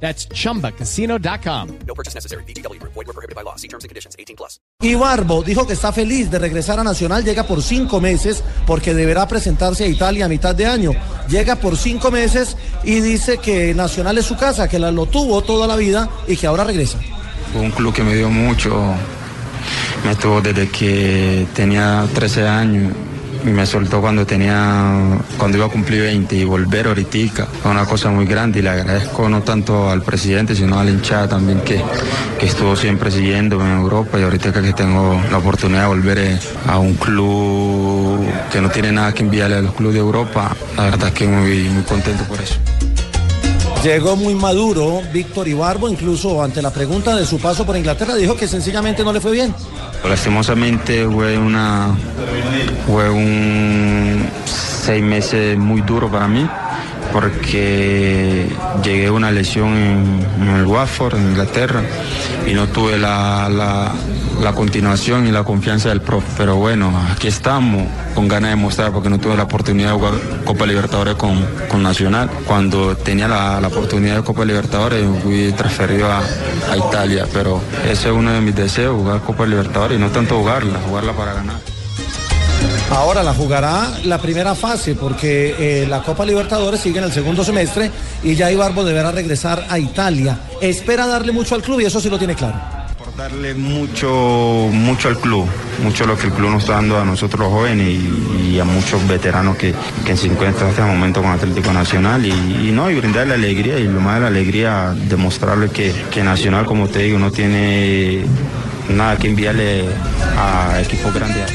That's chumbacasino.com. No purchase necessary. BGW. Void were prohibited by law. See terms and conditions. 18 plus. Y Barbo dijo que está feliz de regresar a Nacional, llega por cinco meses porque deberá presentarse a Italia a mitad de año. Llega por cinco meses y dice que Nacional es su casa, que la, lo tuvo toda la vida y que ahora regresa. Fue un club que me dio mucho, me tuvo desde que tenía 13 años me soltó cuando tenía, cuando iba a cumplir 20 y volver ahorita fue una cosa muy grande y le agradezco no tanto al presidente sino a la hinchada también que, que estuvo siempre siguiéndome en Europa y ahorita que tengo la oportunidad de volver eh, a un club que no tiene nada que enviarle a los clubes de Europa, la verdad es que muy, muy contento por eso. Llegó muy maduro Víctor Ibarbo, incluso ante la pregunta de su paso por Inglaterra, dijo que sencillamente no le fue bien. Lastimosamente fue una fue un seis meses muy duro para mí porque llegué a una lesión en, el Watford, en Inglaterra, y no tuve la, la continuación y la confianza del profe. Pero bueno, aquí estamos con ganas de mostrar porque no tuve la oportunidad de jugar Copa Libertadores con, con Nacional. Cuando tenía la, la oportunidad de Copa Libertadores fui transferido a, a Italia, pero ese es uno de mis deseos, jugar Copa Libertadores y no tanto jugarla, jugarla para ganar. Ahora la jugará la primera fase porque eh, la Copa Libertadores sigue en el segundo semestre y ya Ibarbo deberá regresar a Italia. Espera darle mucho al club y eso sí lo tiene claro. Darle mucho, mucho al club, mucho lo que el club nos está dando a nosotros los jóvenes y, a muchos veteranos que, que se encuentran hasta el momento con Atlético Nacional y, y no, y brindarle alegría y lo más de la alegría, demostrarle que, que Nacional, como te digo, no tiene nada que enviarle a equipos grandes.